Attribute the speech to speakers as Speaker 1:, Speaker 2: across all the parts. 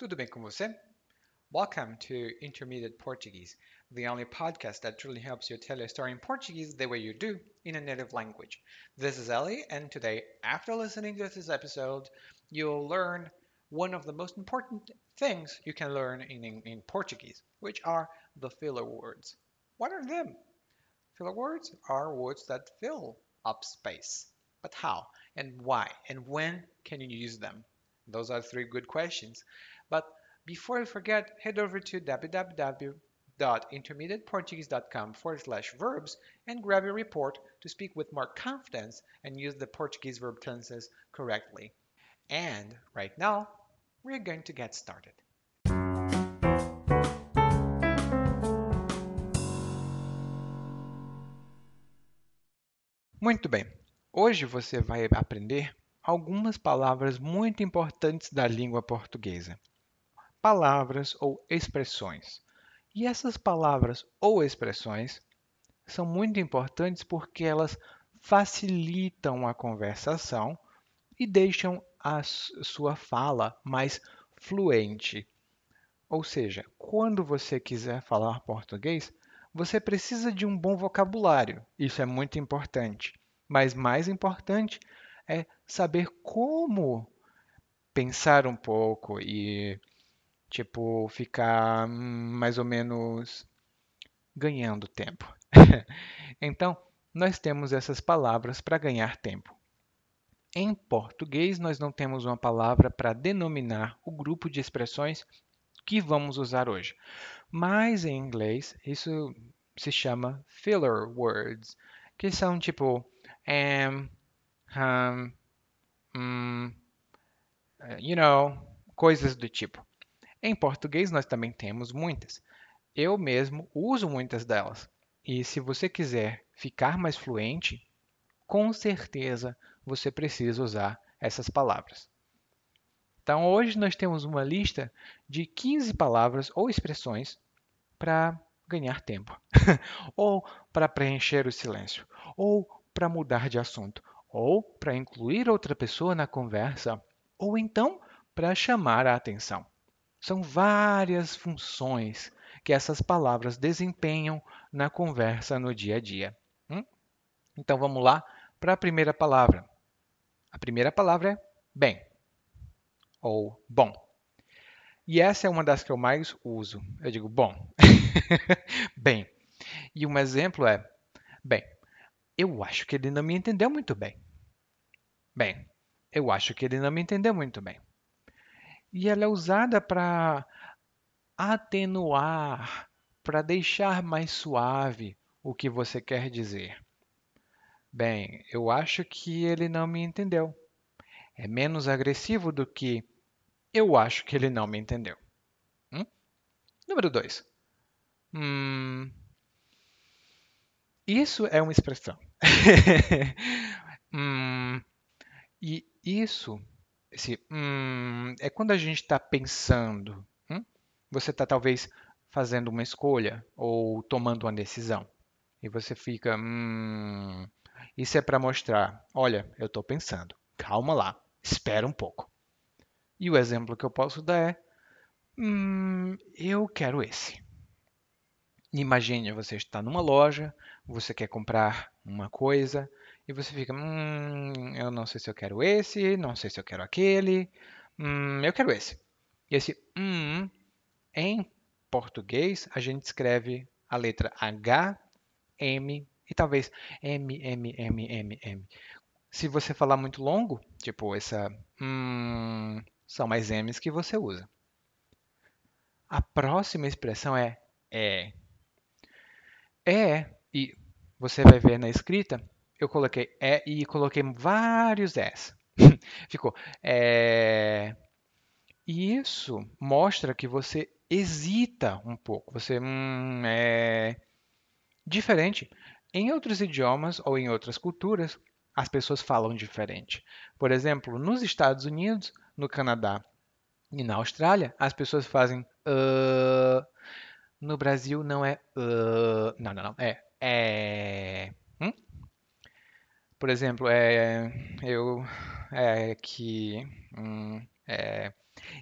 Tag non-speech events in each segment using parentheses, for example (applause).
Speaker 1: Tudo bem com você? Welcome to Intermediate Portuguese, the only podcast that truly helps you tell a story in Portuguese the way you do in a native language. This is Ellie, and today, after listening to this episode, you'll learn one of the most important things you can learn in, in, in Portuguese, which are the filler words. What are them? Filler words are words that fill up space. But how and why and when can you use them? Those are three good questions. But before I forget, head over to www.intermediateportuguese.com forward slash verbs and grab your report to speak with more confidence and use the Portuguese verb tenses correctly. And right now, we're going to get started. Muito bem. Hoje você vai aprender algumas palavras muito importantes da língua portuguesa. Palavras ou expressões. E essas palavras ou expressões são muito importantes porque elas facilitam a conversação e deixam a sua fala mais fluente. Ou seja, quando você quiser falar português, você precisa de um bom vocabulário. Isso é muito importante. Mas mais importante é saber como pensar um pouco e tipo ficar mais ou menos ganhando tempo. (laughs) então, nós temos essas palavras para ganhar tempo. Em português, nós não temos uma palavra para denominar o grupo de expressões que vamos usar hoje. Mas em inglês, isso se chama filler words, que são tipo am, um, um, you know, coisas do tipo. Em português, nós também temos muitas. Eu mesmo uso muitas delas. E se você quiser ficar mais fluente, com certeza você precisa usar essas palavras. Então, hoje nós temos uma lista de 15 palavras ou expressões para ganhar tempo, (laughs) ou para preencher o silêncio, ou para mudar de assunto, ou para incluir outra pessoa na conversa, ou então para chamar a atenção. São várias funções que essas palavras desempenham na conversa no dia a dia. Hum? Então vamos lá para a primeira palavra. A primeira palavra é bem ou bom. E essa é uma das que eu mais uso. Eu digo bom. (laughs) bem. E um exemplo é bem. Eu acho que ele não me entendeu muito bem. Bem, eu acho que ele não me entendeu muito bem. E ela é usada para atenuar, para deixar mais suave o que você quer dizer. Bem, eu acho que ele não me entendeu. É menos agressivo do que eu acho que ele não me entendeu. Hum? Número 2. Hum, isso é uma expressão. (laughs) hum, e isso esse, hum, é quando a gente está pensando. Hum? Você está talvez fazendo uma escolha ou tomando uma decisão. E você fica. Hum, isso é para mostrar: olha, eu estou pensando. Calma lá, espera um pouco. E o exemplo que eu posso dar é: hum, eu quero esse. Imagine você está numa loja, você quer comprar uma coisa e você fica, hum, eu não sei se eu quero esse, não sei se eu quero aquele, hum, eu quero esse. E esse hum, em português, a gente escreve a letra H, M e talvez M, M, M, M, M. Se você falar muito longo, tipo essa, hum, são mais M's que você usa. A próxima expressão é é. É, e você vai ver na escrita, eu coloquei é e coloquei vários S. (laughs) Ficou é... E isso mostra que você hesita um pouco. Você hum, é diferente. Em outros idiomas ou em outras culturas, as pessoas falam diferente. Por exemplo, nos Estados Unidos, no Canadá e na Austrália, as pessoas fazem uh, no Brasil não é uh, não, não, não, é é por exemplo, é, eu é que hum, é,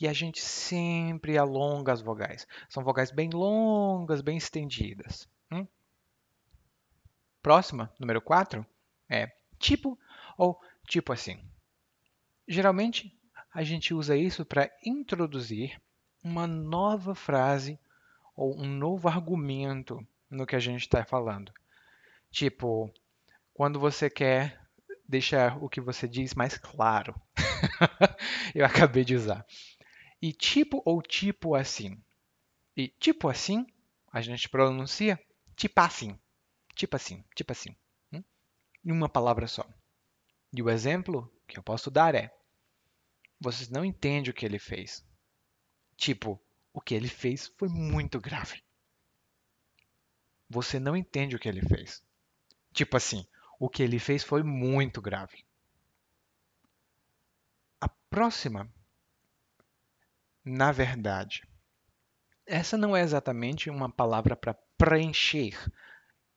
Speaker 1: e a gente sempre alonga as vogais. São vogais bem longas, bem estendidas. Hum? Próxima, número 4, é tipo ou tipo assim. Geralmente, a gente usa isso para introduzir uma nova frase ou um novo argumento no que a gente está falando. Tipo, quando você quer deixar o que você diz mais claro. (laughs) Eu acabei de usar. E tipo ou tipo assim. E tipo assim, a gente pronuncia tipo assim. Tipo assim, tipo assim. Hum? Em uma palavra só. E o exemplo que eu posso dar é: vocês não entendem o que ele fez. Tipo, o que ele fez foi muito grave. Você não entende o que ele fez. Tipo assim, o que ele fez foi muito grave. A próxima, na verdade, essa não é exatamente uma palavra para preencher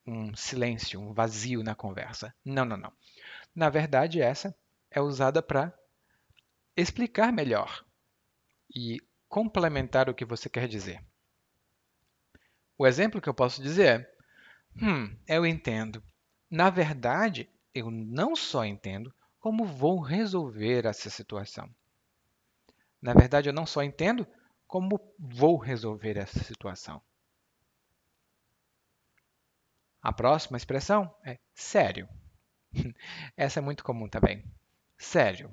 Speaker 1: um silêncio, um vazio na conversa. Não, não, não. Na verdade, essa é usada para explicar melhor e complementar o que você quer dizer. O exemplo que eu posso dizer é: Hum, eu entendo. Na verdade, eu não só entendo, como vou resolver essa situação. Na verdade, eu não só entendo, como vou resolver essa situação. A próxima expressão é sério. (laughs) Essa é muito comum também. Sério.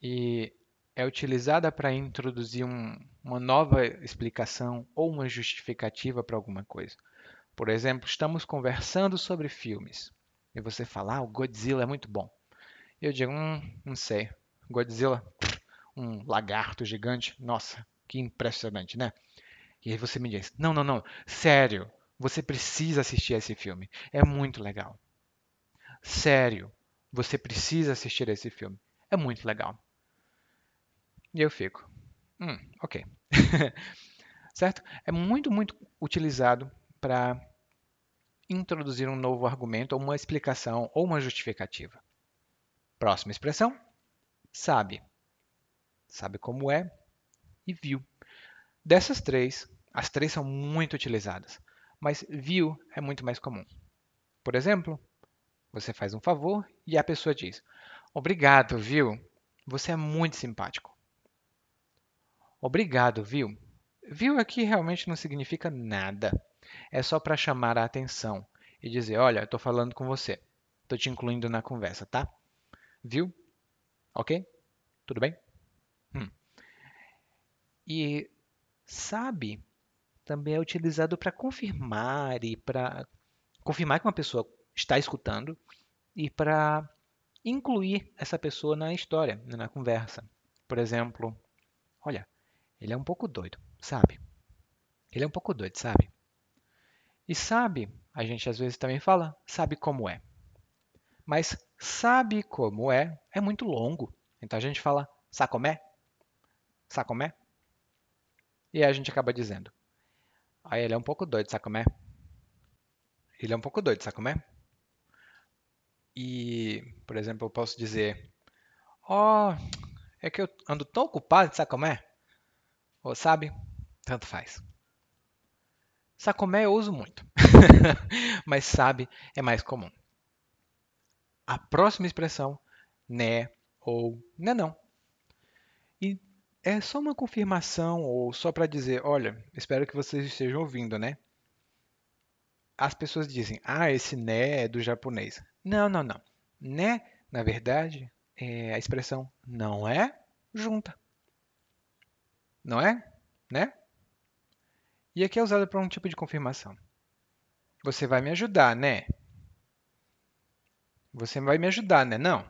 Speaker 1: E é utilizada para introduzir um, uma nova explicação ou uma justificativa para alguma coisa. Por exemplo, estamos conversando sobre filmes e você fala, ah, o Godzilla é muito bom. Eu digo, hum, não sei, Godzilla, um lagarto gigante, nossa, que impressionante, né? E aí você me diz, não, não, não, sério, você precisa assistir esse filme, é muito legal. Sério, você precisa assistir esse filme, é muito legal. E eu fico, hum, ok. (laughs) certo? É muito, muito utilizado para introduzir um novo argumento, ou uma explicação, ou uma justificativa. Próxima expressão, sabe. Sabe como é e viu. Dessas três, as três são muito utilizadas, mas viu é muito mais comum. Por exemplo, você faz um favor e a pessoa diz: Obrigado, viu? Você é muito simpático. Obrigado, viu? Viu aqui realmente não significa nada. É só para chamar a atenção e dizer: Olha, estou falando com você. Estou te incluindo na conversa, tá? Viu? Ok? Tudo bem? Hum. E sabe também é utilizado para confirmar e para confirmar que uma pessoa está escutando e para incluir essa pessoa na história, na conversa. Por exemplo, olha, ele é um pouco doido, sabe? Ele é um pouco doido, sabe? E sabe, a gente às vezes também fala, sabe como é. Mas sabe como é é muito longo. Então a gente fala sacomé, sacomé. E aí a gente acaba dizendo, aí ele é um pouco doido, sacomé. Ele é um pouco doido, sacomé. E, por exemplo, eu posso dizer, ó, oh, é que eu ando tão ocupado, sacomé. Ou sabe? Tanto faz. Sacomé eu uso muito, (laughs) mas sabe é mais comum. A próxima expressão, né ou né não. E é só uma confirmação ou só para dizer, olha, espero que vocês estejam ouvindo, né? As pessoas dizem, ah, esse né é do japonês. Não, não, não. Né, na verdade, é a expressão não é junta. Não é? Né? E aqui é usado para um tipo de confirmação. Você vai me ajudar, né? Você vai me ajudar, né? Não.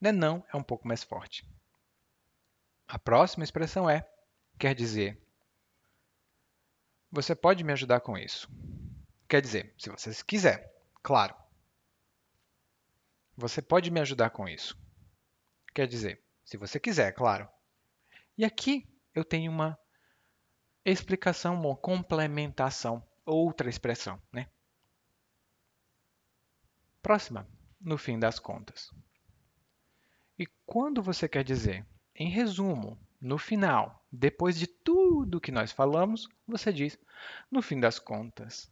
Speaker 1: Né não é um pouco mais forte. A próxima expressão é, quer dizer, você pode me ajudar com isso. Quer dizer, se você quiser, claro. Você pode me ajudar com isso. Quer dizer, se você quiser, claro. E aqui eu tenho uma explicação, uma complementação, outra expressão. Né? Próxima, no fim das contas. E quando você quer dizer em resumo, no final, depois de tudo que nós falamos, você diz no fim das contas.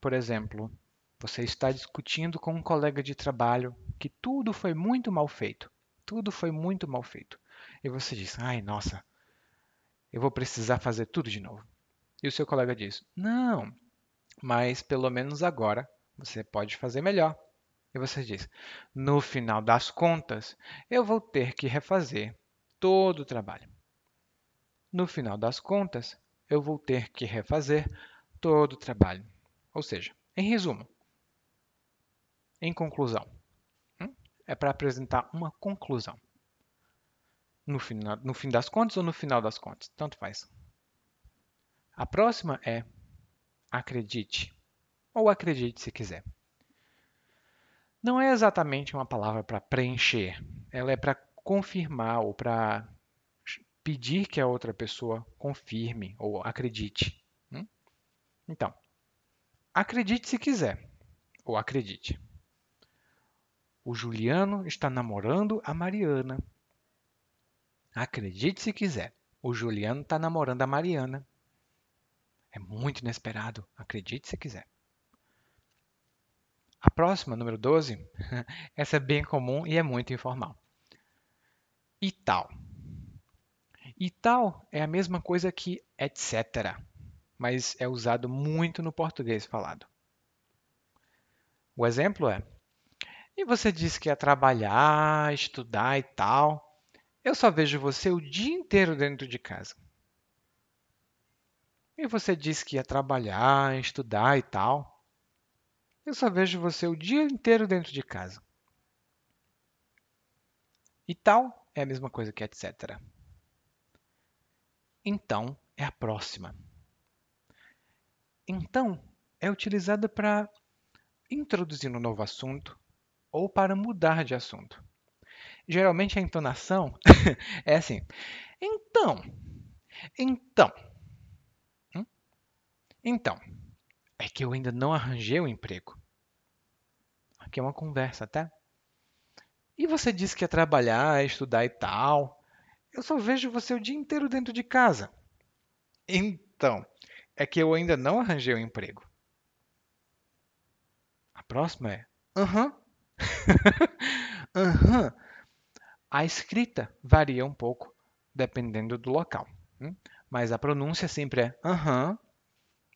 Speaker 1: Por exemplo, você está discutindo com um colega de trabalho que tudo foi muito mal feito. Tudo foi muito mal feito. E você diz: ai, nossa, eu vou precisar fazer tudo de novo. E o seu colega diz: não, mas pelo menos agora você pode fazer melhor. E você diz: no final das contas, eu vou ter que refazer todo o trabalho. No final das contas, eu vou ter que refazer todo o trabalho. Ou seja, em resumo, em conclusão, hum, é para apresentar uma conclusão. No, final, no fim das contas ou no final das contas, tanto faz. A próxima é acredite, ou acredite se quiser. Não é exatamente uma palavra para preencher, ela é para confirmar ou para pedir que a outra pessoa confirme ou acredite. Hum? Então, acredite se quiser, ou acredite. O Juliano está namorando a Mariana. Acredite se quiser, o Juliano está namorando a Mariana. É muito inesperado, acredite se quiser. A próxima, número 12, (laughs) essa é bem comum e é muito informal. E tal. E tal é a mesma coisa que etc, mas é usado muito no português falado. O exemplo é: E você disse que ia trabalhar, estudar e tal. Eu só vejo você o dia inteiro dentro de casa. E você disse que ia trabalhar, estudar e tal. Eu só vejo você o dia inteiro dentro de casa. E tal é a mesma coisa que etc. Então é a próxima. Então é utilizada para introduzir um novo assunto ou para mudar de assunto. Geralmente a entonação (laughs) é assim: então, então. Então, é que eu ainda não arranjei o um emprego. Aqui é uma conversa, tá? E você disse que ia trabalhar, estudar e tal. Eu só vejo você o dia inteiro dentro de casa. Então, é que eu ainda não arranjei o um emprego. A próxima é aham. (laughs) Aham. A escrita varia um pouco dependendo do local, hum? mas a pronúncia sempre é aham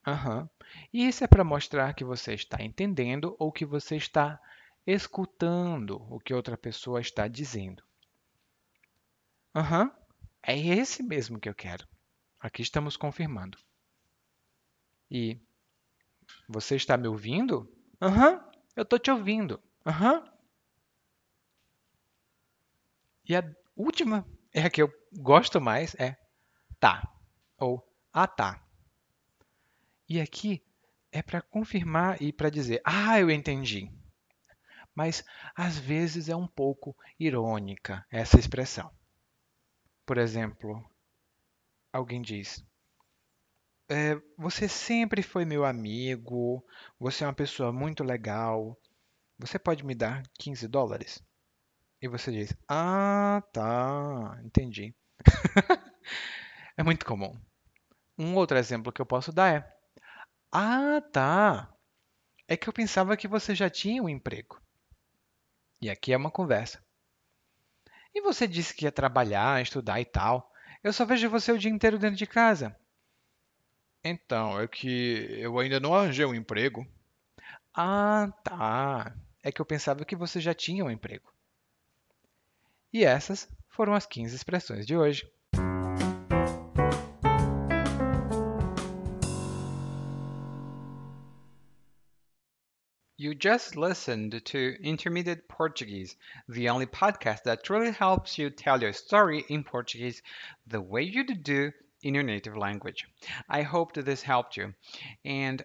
Speaker 1: Aham. E isso é para mostrar que você está entendendo ou que você está escutando o que outra pessoa está dizendo. Aham, é esse mesmo que eu quero. Aqui estamos confirmando. E você está me ouvindo? Aham, eu estou te ouvindo. Aham. E a última é a que eu gosto mais, é tá ou ah tá. E aqui é para confirmar e para dizer, ah, eu entendi. Mas às vezes é um pouco irônica essa expressão. Por exemplo, alguém diz: é, Você sempre foi meu amigo, você é uma pessoa muito legal, você pode me dar 15 dólares? E você diz: Ah, tá, entendi. (laughs) é muito comum. Um outro exemplo que eu posso dar é: ah, tá. É que eu pensava que você já tinha um emprego. E aqui é uma conversa. E você disse que ia trabalhar, estudar e tal. Eu só vejo você o dia inteiro dentro de casa. Então, é que eu ainda não arranjei um emprego. Ah, tá. É que eu pensava que você já tinha um emprego. E essas foram as 15 expressões de hoje. You just listened to Intermediate Portuguese, the only podcast that truly helps you tell your story in Portuguese the way you do in your native language. I hope that this helped you. And